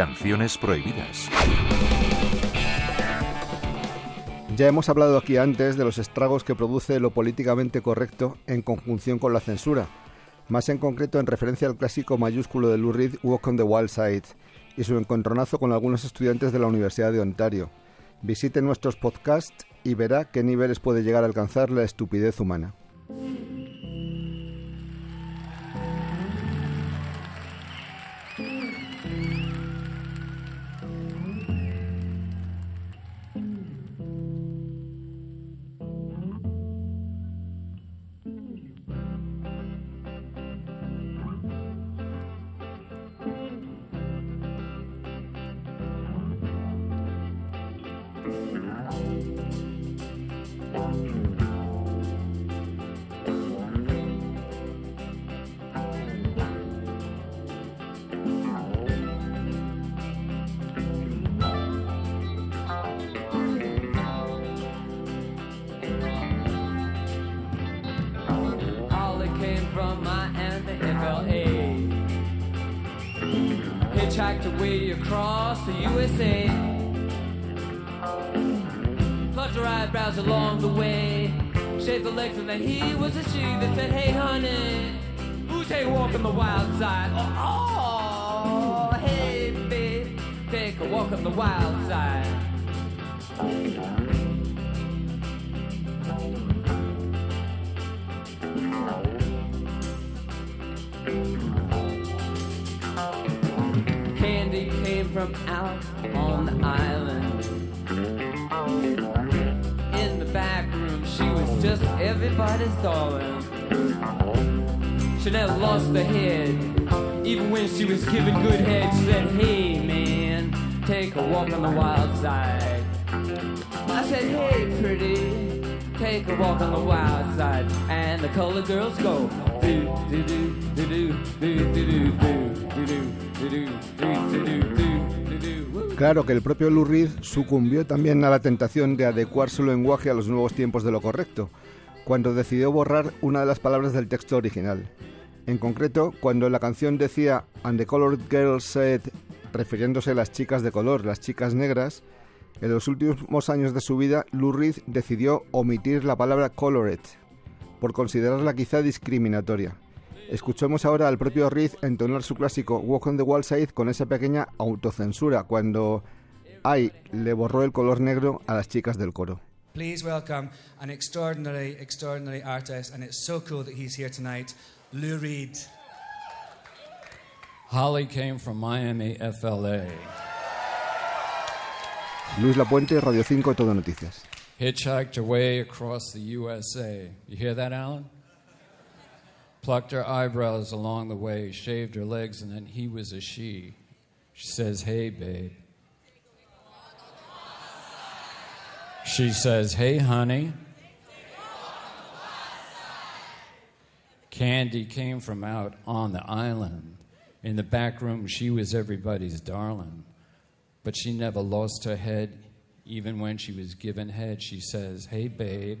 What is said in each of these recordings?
Canciones prohibidas. Ya hemos hablado aquí antes de los estragos que produce lo políticamente correcto en conjunción con la censura, más en concreto en referencia al clásico mayúsculo de Lou Reed Walk on the Wild Side y su encontronazo con algunos estudiantes de la Universidad de Ontario. Visite nuestros podcasts y verá qué niveles puede llegar a alcanzar la estupidez humana. From Miami, FLA. Hitchhiked away across the USA. Plucked her eyebrows along the way. Shaved the legs and then he was a she that said, Hey honey, who's take a walk on the wild side? Oh, oh hey babe, take a walk on the wild side. From out on the island. In the back room, she was just everybody's darling. She never lost her head, even when she was giving good head. She said, Hey man, take a walk on the wild side. I said, Hey pretty, take a walk on the wild side. And the colored girls go, do do do do do do do Claro que el propio Lou Reed sucumbió también a la tentación de adecuar su lenguaje a los nuevos tiempos de lo correcto, cuando decidió borrar una de las palabras del texto original. En concreto, cuando la canción decía And the Colored Girl Said, refiriéndose a las chicas de color, las chicas negras, en los últimos años de su vida, Lou Reed decidió omitir la palabra colored, por considerarla quizá discriminatoria. Escuchemos ahora al propio Reed entonar su clásico Walk on the Wild Side con esa pequeña autocensura cuando Ay le borró el color negro a las chicas del coro. Please welcome an extraordinary, extraordinary artist, and it's so cool that he's here tonight, Lou Reed. Holly came from Miami, FLA. Luis Lapuente, Radio 5, Todo Noticias. Hitchhiked away across the USA. You hear that, Alan? Plucked her eyebrows along the way, shaved her legs, and then he was a she. She says, Hey, babe. She says, Hey, honey. Candy came from out on the island. In the back room, she was everybody's darling. But she never lost her head. Even when she was given head, she says, Hey, babe.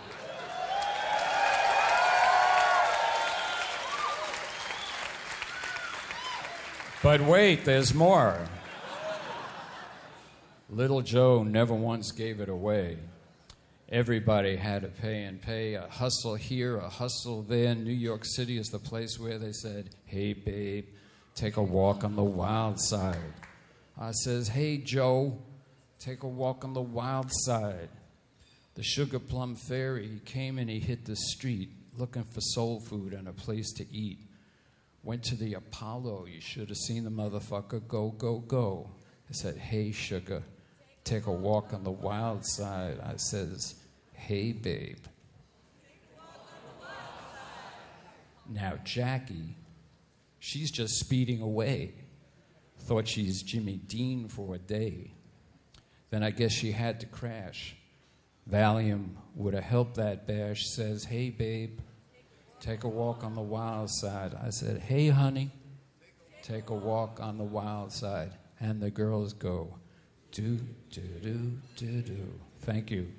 But wait, there's more. Little Joe never once gave it away. Everybody had to pay and pay. A hustle here, a hustle there. New York City is the place where they said, Hey, babe, take a walk on the wild side. I says, Hey, Joe, take a walk on the wild side. The Sugar Plum Fairy, came and he hit the street looking for soul food and a place to eat. Went to the Apollo. You should have seen the motherfucker go, go, go. I said, Hey, sugar, take a walk on the wild side. I says, Hey, babe. Now, Jackie, she's just speeding away. Thought she's Jimmy Dean for a day. Then I guess she had to crash. Valium would have helped that bear. She says, Hey, babe, take a walk on the wild side. I said, Hey, honey, take a walk on the wild side. And the girls go, Do, do, do, do, do. Thank you.